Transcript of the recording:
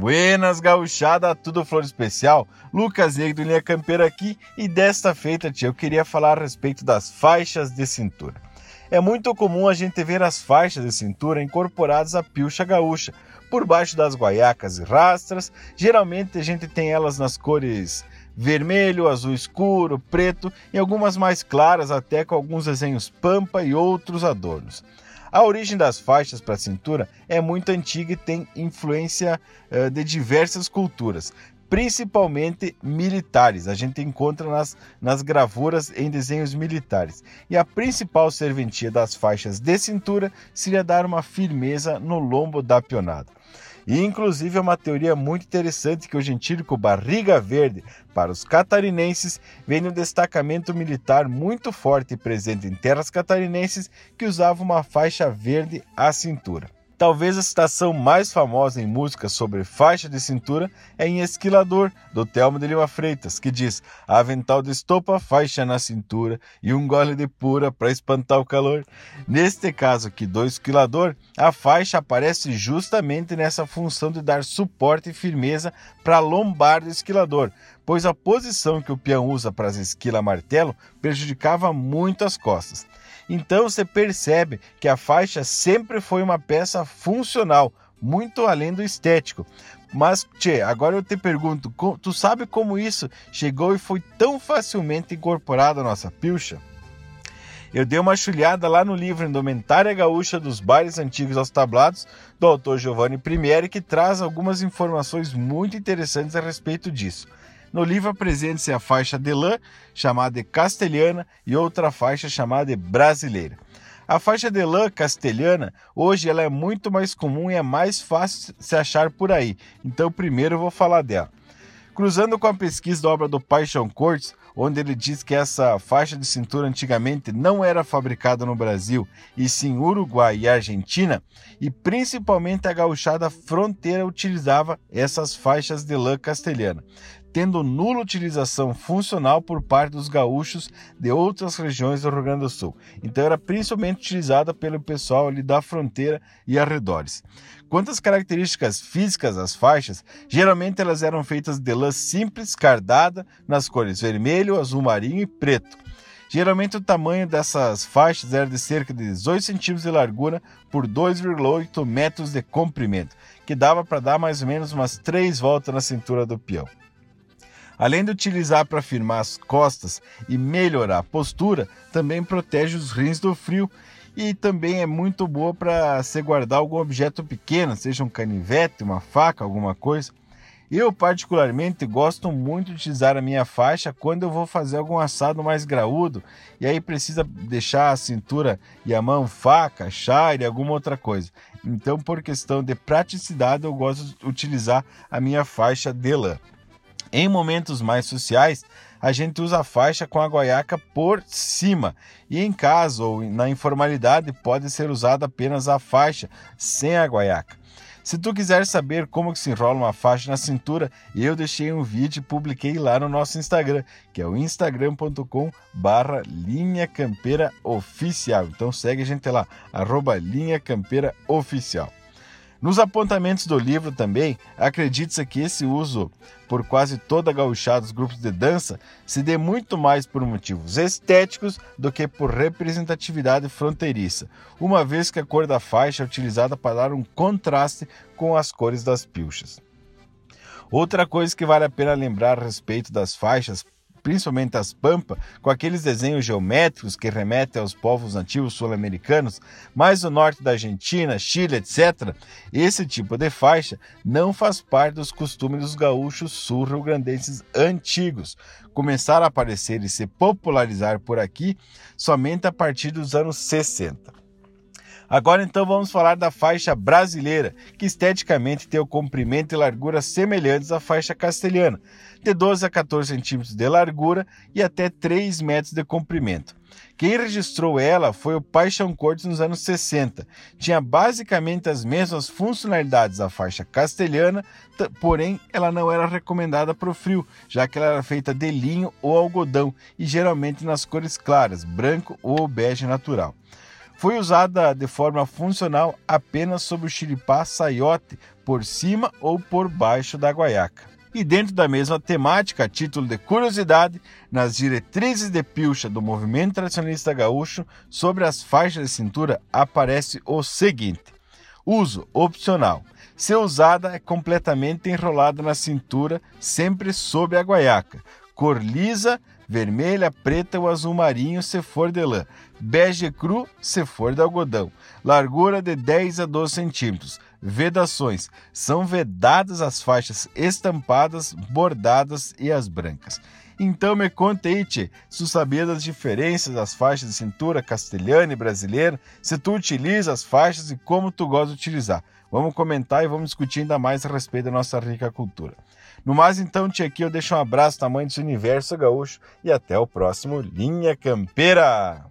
Buenas, gauchada, tudo flor especial. Lucas Negro Linha Campeira aqui e desta feita, tia, eu queria falar a respeito das faixas de cintura. É muito comum a gente ver as faixas de cintura incorporadas à pilcha gaúcha, por baixo das guaiacas e rastras. Geralmente a gente tem elas nas cores vermelho, azul escuro, preto e algumas mais claras, até com alguns desenhos pampa e outros adornos. A origem das faixas para a cintura é muito antiga e tem influência uh, de diversas culturas, principalmente militares. A gente encontra nas, nas gravuras em desenhos militares. E a principal serventia das faixas de cintura seria dar uma firmeza no lombo da pionada. E inclusive é uma teoria muito interessante que o gentílico Barriga Verde, para os catarinenses, vem de um destacamento militar muito forte presente em terras catarinenses que usava uma faixa verde à cintura. Talvez a citação mais famosa em música sobre faixa de cintura é em Esquilador, do Telmo de Lima Freitas, que diz: Avental de estopa, faixa na cintura e um gole de pura para espantar o calor. Neste caso aqui do Esquilador, a faixa aparece justamente nessa função de dar suporte e firmeza para a lombar do esquilador, pois a posição que o peão usa para as esquila martelo prejudicava muito as costas. Então você percebe que a faixa sempre foi uma peça funcional, muito além do estético. Mas, Tchê, agora eu te pergunto, tu sabe como isso chegou e foi tão facilmente incorporado à nossa pilcha? Eu dei uma chulhada lá no livro Indumentária Gaúcha dos Bailes Antigos aos Tablados, do autor Giovanni Primieri, que traz algumas informações muito interessantes a respeito disso. No livro apresenta-se a faixa de lã, chamada de castelhana, e outra faixa chamada de brasileira. A faixa de lã castelhana, hoje ela é muito mais comum e é mais fácil se achar por aí. Então primeiro eu vou falar dela. Cruzando com a pesquisa da obra do Paixão Cortes, onde ele diz que essa faixa de cintura antigamente não era fabricada no Brasil, e sim Uruguai e Argentina, e principalmente a gauchada fronteira utilizava essas faixas de lã castelhana tendo nula utilização funcional por parte dos gaúchos de outras regiões do Rio Grande do Sul. Então era principalmente utilizada pelo pessoal ali da fronteira e arredores. Quanto às características físicas das faixas, geralmente elas eram feitas de lã simples, cardada, nas cores vermelho, azul marinho e preto. Geralmente o tamanho dessas faixas era de cerca de 18 centímetros de largura por 2,8 metros de comprimento, que dava para dar mais ou menos umas 3 voltas na cintura do peão. Além de utilizar para firmar as costas e melhorar a postura, também protege os rins do frio e também é muito boa para se guardar algum objeto pequeno, seja um canivete, uma faca, alguma coisa. Eu, particularmente, gosto muito de utilizar a minha faixa quando eu vou fazer algum assado mais graúdo e aí precisa deixar a cintura e a mão faca, chare, alguma outra coisa. Então, por questão de praticidade, eu gosto de utilizar a minha faixa de lã. Em momentos mais sociais, a gente usa a faixa com a guaiaca por cima. E em caso ou na informalidade, pode ser usada apenas a faixa sem a guaiaca. Se tu quiser saber como que se enrola uma faixa na cintura, eu deixei um vídeo e publiquei lá no nosso Instagram, que é o instagram.com barra linha campeira oficial. Então segue a gente lá, arroba linha campeira oficial. Nos apontamentos do livro também, acredita-se que esse uso por quase toda a gauchada dos grupos de dança se dê muito mais por motivos estéticos do que por representatividade fronteiriça, uma vez que a cor da faixa é utilizada para dar um contraste com as cores das pilchas. Outra coisa que vale a pena lembrar a respeito das faixas principalmente as pampas, com aqueles desenhos geométricos que remetem aos povos nativos sul-americanos, mais o norte da Argentina, Chile, etc., esse tipo de faixa não faz parte dos costumes dos gaúchos sul-rio-grandenses antigos. Começaram a aparecer e se popularizar por aqui somente a partir dos anos 60. Agora então vamos falar da faixa brasileira, que esteticamente tem o comprimento e largura semelhantes à faixa castelhana, de 12 a 14 centímetros de largura e até 3 metros de comprimento. Quem registrou ela foi o Paixão Cortes nos anos 60. Tinha basicamente as mesmas funcionalidades da faixa castelhana, porém ela não era recomendada para o frio, já que ela era feita de linho ou algodão e geralmente nas cores claras, branco ou bege natural. Foi usada de forma funcional apenas sobre o chiripá saiote, por cima ou por baixo da guaiaca. E dentro da mesma temática, a título de curiosidade, nas diretrizes de pilcha do movimento tradicionalista gaúcho sobre as faixas de cintura aparece o seguinte: uso opcional. Se usada, é completamente enrolada na cintura, sempre sob a guaiaca. Cor lisa, vermelha, preta ou azul marinho se for de lã. Bege cru se for de algodão. Largura de 10 a 12 centímetros Vedações: são vedadas as faixas estampadas, bordadas e as brancas. Então me conte aí, tchê, se tu sabia das diferenças das faixas de cintura castelhana e brasileira, se tu utiliza as faixas e como tu gosta de utilizar. Vamos comentar e vamos discutir ainda mais a respeito da nossa rica cultura. No mais, então, tia, aqui eu deixo um abraço tamanho desse universo gaúcho e até o próximo Linha Campeira!